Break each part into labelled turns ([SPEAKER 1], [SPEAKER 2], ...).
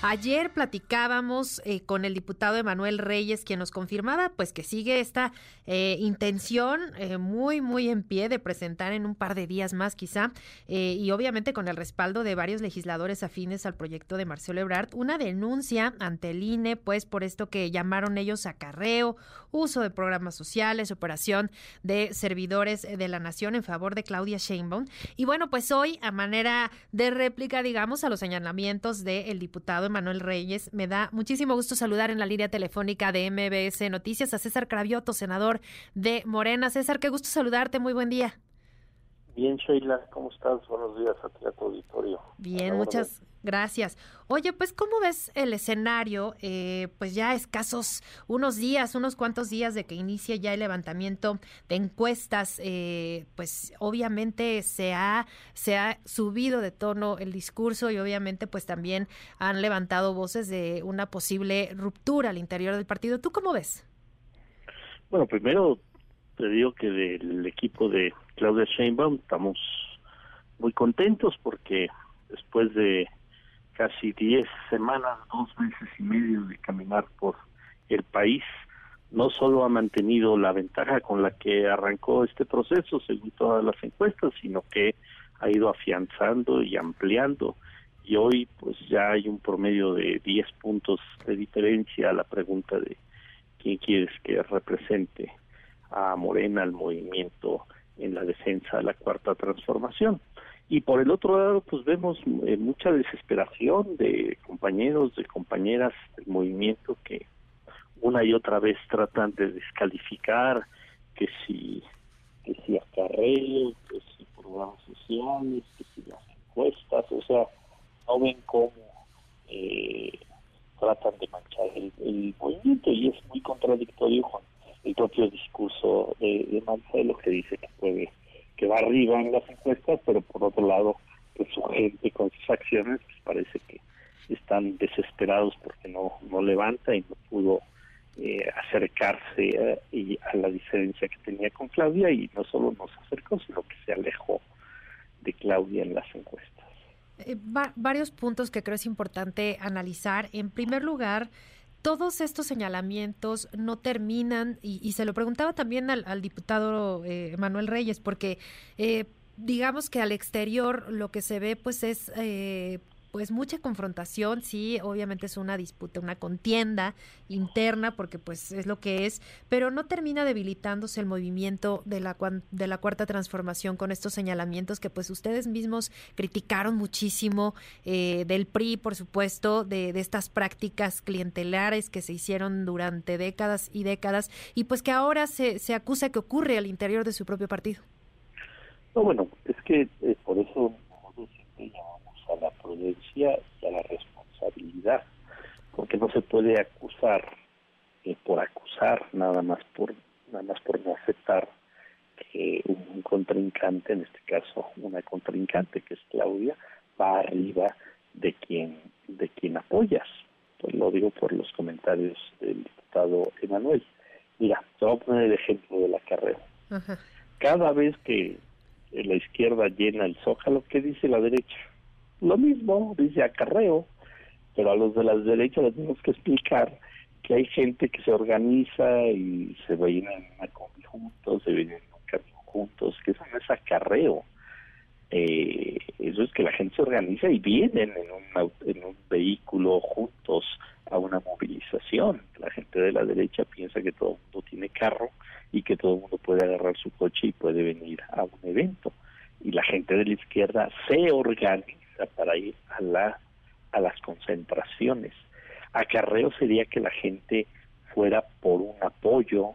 [SPEAKER 1] Ayer platicábamos eh, con el diputado Emanuel Reyes, quien nos confirmaba pues que sigue esta eh, intención eh, muy, muy en pie de presentar en un par de días más quizá, y obviamente con el respaldo de varios legisladores afines al proyecto de Marcelo Ebrard, una denuncia ante el INE, pues por esto que llamaron ellos acarreo, uso de programas sociales, operación de servidores de la nación en favor de Claudia Sheinbaum. Y bueno, pues hoy, a manera de réplica, digamos, a los señalamientos del diputado Manuel Reyes. Me da muchísimo gusto saludar en la línea telefónica de MBS Noticias a César Cravioto, senador de Morena. César, qué gusto saludarte. Muy buen día.
[SPEAKER 2] Bien, Sheila, ¿cómo estás? Buenos días a ti, a tu auditorio.
[SPEAKER 1] Bien, muchas gracias. Oye, pues, ¿cómo ves el escenario? Eh, pues ya escasos unos días, unos cuantos días de que inicie ya el levantamiento de encuestas, eh, pues obviamente se ha, se ha subido de tono el discurso y obviamente pues también han levantado voces de una posible ruptura al interior del partido. ¿Tú cómo ves?
[SPEAKER 2] Bueno, primero te digo que del equipo de Claudia Sheinbaum estamos muy contentos porque después de casi 10 semanas, dos meses y medio de caminar por el país, no solo ha mantenido la ventaja con la que arrancó este proceso, según todas las encuestas, sino que ha ido afianzando y ampliando. Y hoy pues ya hay un promedio de 10 puntos de diferencia a la pregunta de quién quieres que represente a Morena, al movimiento en la defensa de la cuarta transformación. Y por el otro lado, pues vemos eh, mucha desesperación de compañeros, de compañeras del movimiento que una y otra vez tratan de descalificar que si que si acarreo, que si programas sociales, que si las encuestas, o sea, no ven cómo eh, tratan de manchar el, el, movimiento. Y es muy contradictorio con el propio discurso de, de Marcelo que dice que puede que va arriba en las encuestas, pero por otro lado, pues su gente con sus acciones pues parece que están desesperados porque no no levanta y no pudo eh, acercarse y a la diferencia que tenía con Claudia y no solo nos acercó, sino que se alejó de Claudia en las encuestas.
[SPEAKER 1] Eh, varios puntos que creo es importante analizar. En primer lugar, todos estos señalamientos no terminan, y, se lo preguntaba también al, diputado eh, Manuel Reyes, porque eh, digamos que al exterior lo que se ve pues es eh, pues mucha confrontación, sí, obviamente es una disputa, una contienda interna, porque pues es lo que es, pero no termina debilitándose el movimiento de la, de la cuarta transformación con estos señalamientos que pues ustedes mismos criticaron muchísimo eh, del PRI, por supuesto, de, de estas prácticas clientelares que se hicieron durante décadas y décadas y pues que ahora se, se acusa que ocurre al interior de su propio partido.
[SPEAKER 2] No, bueno, es que eh, por eso a la prudencia y a la responsabilidad, porque no se puede acusar eh, por acusar, nada más por nada más por no aceptar que un contrincante, en este caso una contrincante que es Claudia, va arriba de quien de quien apoyas. Pues lo digo por los comentarios del diputado Emanuel. Mira, te voy a poner el ejemplo de la carrera. Cada vez que la izquierda llena el zócalo, ¿qué dice la derecha? Lo mismo, dice acarreo, pero a los de las derechas les tenemos que explicar que hay gente que se organiza y se vienen a comer juntos, se vienen a un camino juntos, que eso no es acarreo. Eh, eso es que la gente se organiza y vienen en un, en un vehículo juntos a una movilización. La gente de la derecha piensa que todo el mundo tiene carro y que todo el mundo puede agarrar su coche y puede venir a un evento. Y la gente de la izquierda se organiza para ir a la a las concentraciones. Acarreo sería que la gente fuera por un apoyo,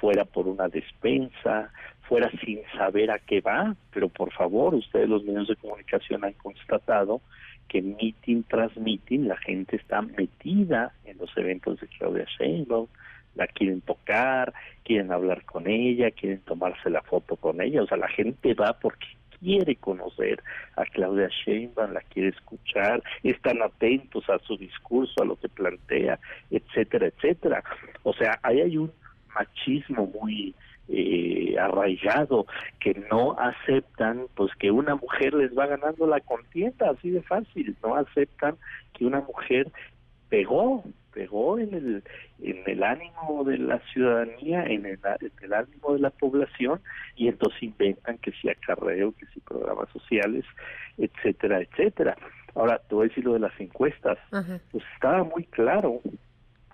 [SPEAKER 2] fuera por una despensa, fuera sin saber a qué va, pero por favor, ustedes los medios de comunicación han constatado que meeting tras meeting la gente está metida en los eventos de Claudia Sheinbaum, la quieren tocar, quieren hablar con ella, quieren tomarse la foto con ella, o sea, la gente va porque quiere conocer a Claudia Sheinbaum, la quiere escuchar, están atentos a su discurso, a lo que plantea, etcétera, etcétera. O sea, ahí hay un machismo muy eh, arraigado, que no aceptan pues que una mujer les va ganando la contienda, así de fácil, no aceptan que una mujer pegó, pegó en el, en el ánimo de la ciudadanía, en el, en el ánimo de la población, y entonces inventan que si acarreo, que si programas sociales, etcétera, etcétera. Ahora, te voy a decir lo de las encuestas. Pues estaba muy claro,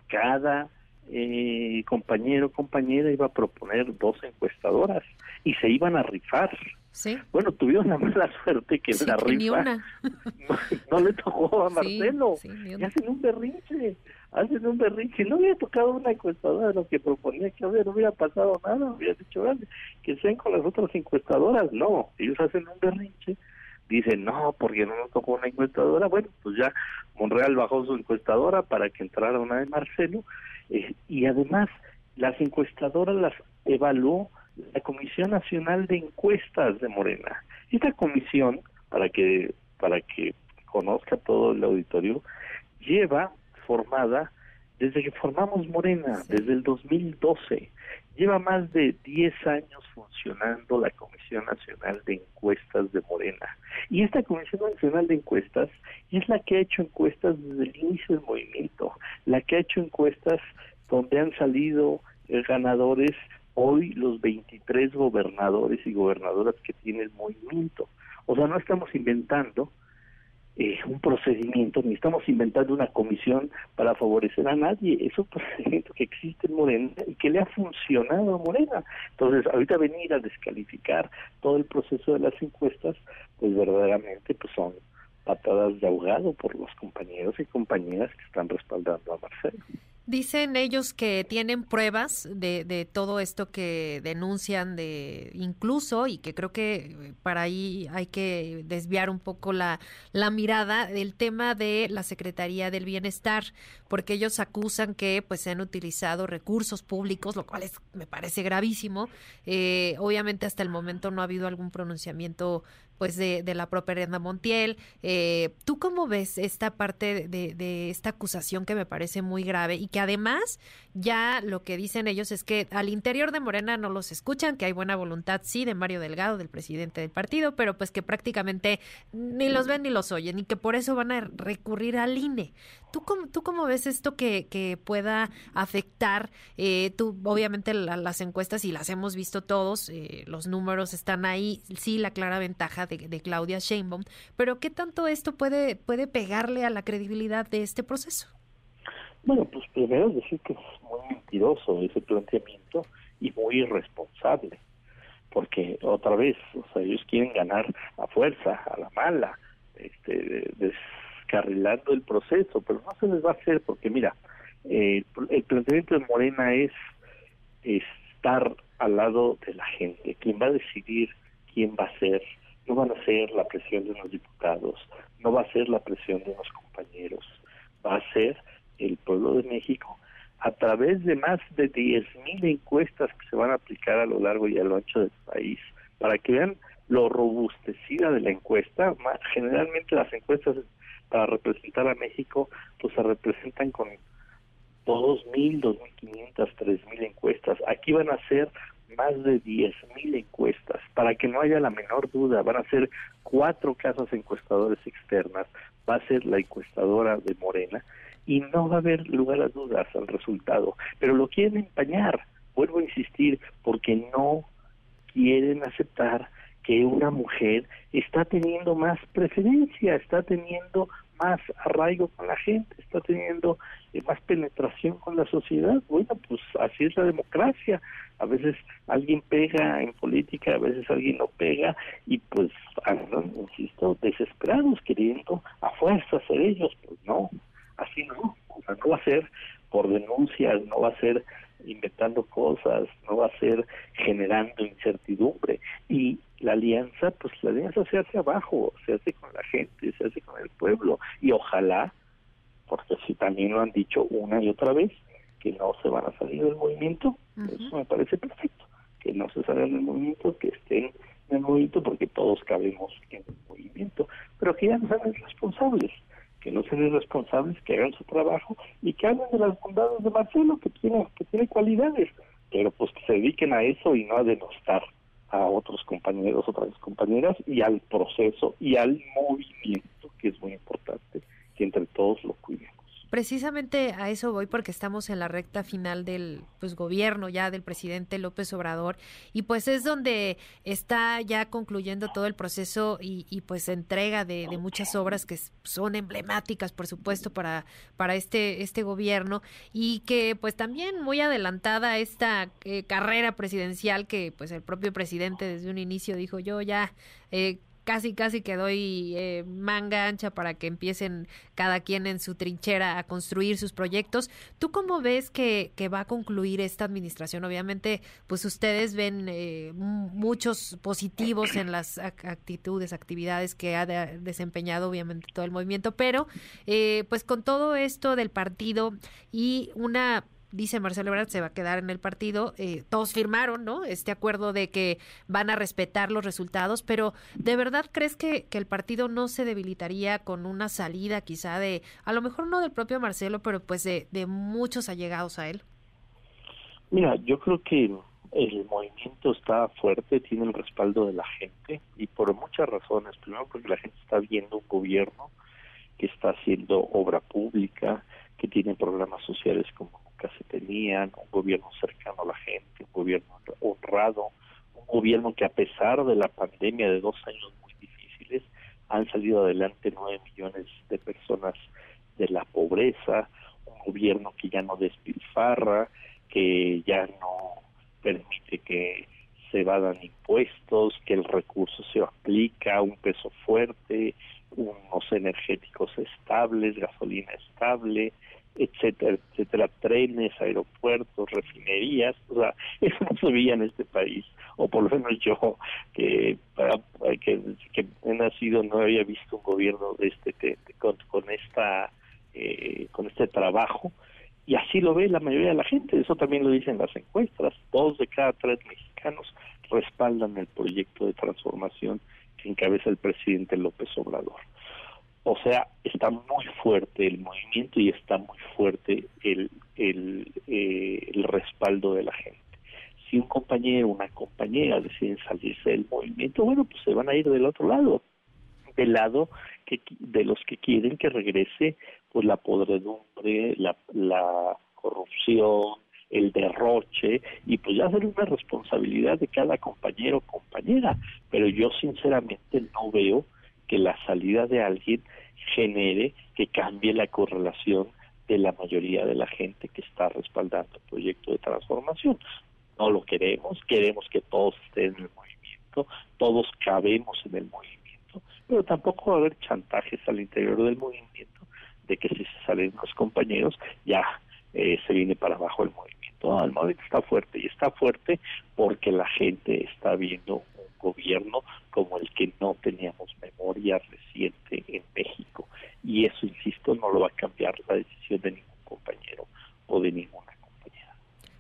[SPEAKER 2] cada eh, compañero compañera iba a proponer dos encuestadoras y se iban a rifar.
[SPEAKER 1] ¿Sí?
[SPEAKER 2] Bueno, tuvieron la mala suerte que la rifa no, le tocó a Marcelo. y hacen un berrinche, hacen un berrinche. No había tocado una encuestadora de lo que proponía que no hubiera pasado nada, hubiera dicho, que sean con las otras encuestadoras. No, ellos hacen un berrinche dicen no porque no nos tocó una encuestadora bueno pues ya Monreal bajó su encuestadora para que entrara una de Marcelo eh, y además las encuestadoras las evaluó la Comisión Nacional de Encuestas de Morena. Esta comisión, para que para que conozca todo el auditorio, lleva formada desde que formamos Morena, desde el 2012. Lleva más de 10 años funcionando la Comisión Nacional de Encuestas de Morena. Y esta Comisión Nacional de Encuestas es la que ha hecho encuestas desde el inicio del movimiento, la que ha hecho encuestas donde han salido eh, ganadores hoy los 23 gobernadores y gobernadoras que tiene el movimiento. O sea, no estamos inventando eh, un procedimiento, ni estamos inventando una comisión para favorecer a nadie. Es un procedimiento que existe en Morena y que le ha funcionado a Morena. Entonces, ahorita venir a descalificar todo el proceso de las encuestas, pues verdaderamente pues son patadas de ahogado por los compañeros y compañeras que están respaldando a Marcelo.
[SPEAKER 1] Dicen ellos que tienen pruebas de, todo esto que denuncian, de incluso, y que creo que para ahí hay que desviar un poco la, mirada del tema de la Secretaría del Bienestar, porque ellos acusan que pues se han utilizado recursos públicos, lo cual es, me parece gravísimo. Eh, obviamente hasta el momento no ha habido algún pronunciamiento pues de, de la propia Brenda Montiel. Eh, ¿Tú cómo ves esta parte de, de, esta acusación que me parece muy grave y que además ya lo que dicen ellos es que al interior de Morena no los escuchan, que hay buena voluntad, sí, de Mario Delgado, del presidente del partido, pero pues que prácticamente ni los ven ni los oyen y que por eso van a recurrir al INE. ¿Tú cómo, tú cómo ves esto que, que pueda afectar? Eh, tú, obviamente, las encuestas, y las hemos visto todos, eh, los números están ahí, sí, la clara ventaja de, de, Claudia Sheinbaum, pero ¿qué tanto esto puede, puede pegarle a la credibilidad de este proceso?
[SPEAKER 2] Bueno, pues primero decir que es muy mentiroso ese planteamiento y muy irresponsable, porque otra vez, o sea, ellos quieren ganar a fuerza, a la mala, este, descarrilando el proceso, pero no se les va a hacer porque mira, eh, el planteamiento de Morena es estar al lado de la gente, quien va a decidir quién va a ser, no van a ser la presión de unos diputados, no va a ser la presión de unos compañeros, va a ser el pueblo de México a través de más de 10.000 encuestas que se van a aplicar a lo largo y a lo ancho del país, para que vean lo robustecida de la encuesta. Generalmente las encuestas para representar a México pues se representan con 2.000, 2.500, 3.000 encuestas. Aquí van a ser más de 10.000 encuestas, para que no haya la menor duda, van a ser cuatro casas encuestadores externas, va a ser la encuestadora de Morena, y no va a haber lugar a dudas al resultado, pero lo quieren empañar, vuelvo a insistir, porque no quieren aceptar que una mujer está teniendo más preferencia, está teniendo más arraigo con la gente, está teniendo eh, más penetración con la sociedad. Bueno, pues así es la democracia. A veces alguien pega en política, a veces alguien no pega y pues insisto, desesperados queriendo a fuerza ser ellos. Pues no, así no, o sea, no va a ser por denuncias, no va a ser inventando cosas, no va a ser generando incertidumbre. Y la alianza, pues la alianza se hace abajo, se hace con la gente, se hace con el pueblo. Y ojalá, porque si también lo han dicho una y otra vez, que no se van a salir del movimiento, eso me parece perfecto, que no se salgan del movimiento, que estén en el movimiento, porque todos cabemos en el movimiento, pero que ya no sean responsables que no sean irresponsables, que hagan su trabajo y que hablen de las bondades de Marcelo, que tiene, que tiene cualidades. pero pues que se dediquen a eso y no a denostar a otros compañeros, otras compañeras y al proceso y al movimiento, que es muy importante, que entre todos lo cuidemos.
[SPEAKER 1] Precisamente a eso voy porque estamos en la recta final del pues gobierno ya del presidente López Obrador y pues es donde está ya concluyendo todo el proceso y, y pues entrega de, muchas obras que son emblemáticas por supuesto para para este este gobierno y que pues también muy adelantada esta eh, carrera presidencial que pues el propio presidente desde un inicio dijo yo ya eh, casi casi que doy eh, manga ancha para que empiecen cada quien en su trinchera a construir sus proyectos. ¿Tú cómo ves que, que va a concluir esta administración? Obviamente, pues ustedes ven eh, muchos positivos en las actitudes, actividades que ha de desempeñado obviamente todo el movimiento, pero eh, pues con todo esto del partido y una dice Marcelo Ebrard, se va a quedar en el partido. Eh, todos firmaron, ¿no? Este acuerdo de que van a respetar los resultados, pero ¿de verdad crees que, que, el partido no se debilitaría con una salida quizá de, a lo mejor no del propio Marcelo, pero pues de, de muchos allegados a él?
[SPEAKER 2] Mira, yo creo que el movimiento está fuerte, tiene el respaldo de la gente y por muchas razones. Primero porque la gente está viendo un gobierno que está haciendo obra pública, que tiene programas sociales como se tenían, un gobierno cercano a la gente, un gobierno honrado, un gobierno que a pesar de la pandemia de dos años muy difíciles, han salido adelante nueve millones de personas de la pobreza, un gobierno que ya no despilfarra, que ya no permite que se vadan impuestos, que el recurso se aplica, un peso fuerte, unos energéticos estables, gasolina estable, etcétera, etcétera, trenes, aeropuertos, refinerías, o sea, eso no se veía en este país, o por lo menos yo, que, que, que he nacido, no había visto un gobierno de este que, con, con esta eh, con este trabajo, y así lo ve la mayoría de la gente, eso también lo dicen las encuestas, dos de cada tres mexicanos respaldan el proyecto de transformación que encabeza el presidente López Obrador. O sea, está muy fuerte el movimiento y está muy fuerte el, el, eh, respaldo de la gente. Si un compañero o una compañera deciden salirse del movimiento, bueno, pues se van a ir del otro lado, del lado que, de los que quieren que regrese pues la podredumbre, la, la corrupción, el derroche y pues ya ser una responsabilidad de cada compañero o compañera, pero yo sinceramente no veo que la salida de alguien genere que cambie la correlación de la mayoría de la gente que está respaldando el proyecto de transformación. No lo queremos, queremos que todos estén en el movimiento, todos cabemos en el movimiento, pero tampoco va a haber chantajes al interior del movimiento de que si se salen los compañeros ya eh, se viene para abajo el movimiento. el movimiento está fuerte y está fuerte porque la gente está viendo un gobierno como el que no teníamos memoria reciente en México. Y eso, insisto, no lo va a cambiar la decisión de ningún compañero o de ninguna compañera.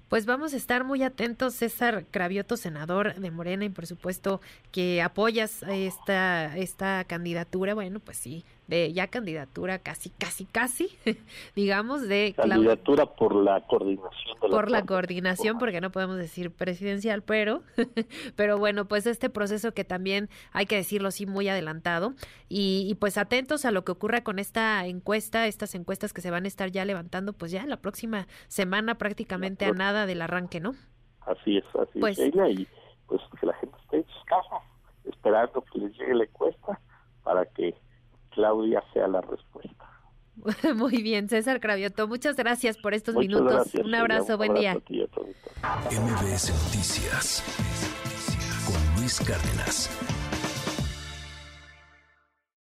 [SPEAKER 1] Pues vamos a estar muy atentos, César Cravioto, senador de Morena, y por supuesto que apoyas esta, esta candidatura. Bueno, pues sí, de ya candidatura casi, casi, casi, digamos, de...
[SPEAKER 2] Candidatura por la coordinación.
[SPEAKER 1] De la por la coordinación, porque no podemos decir presidencial, pero, pero bueno, pues este proceso que también hay que decirlo sí muy adelantado y, y pues atentos a lo que ocurra con esta encuesta, estas encuestas que se van a estar ya levantando, pues ya la próxima semana prácticamente a nada del arranque, ¿no?
[SPEAKER 2] Así es, así pues, es ella y pues que la gente esté en sus casas esperando que les llegue la encuesta para que Claudia sea la respuesta.
[SPEAKER 1] Muy bien, César Cravioto, muchas gracias por estos minutos. un abrazo, buen día.
[SPEAKER 3] MBS Noticias con Luis Cárdenas.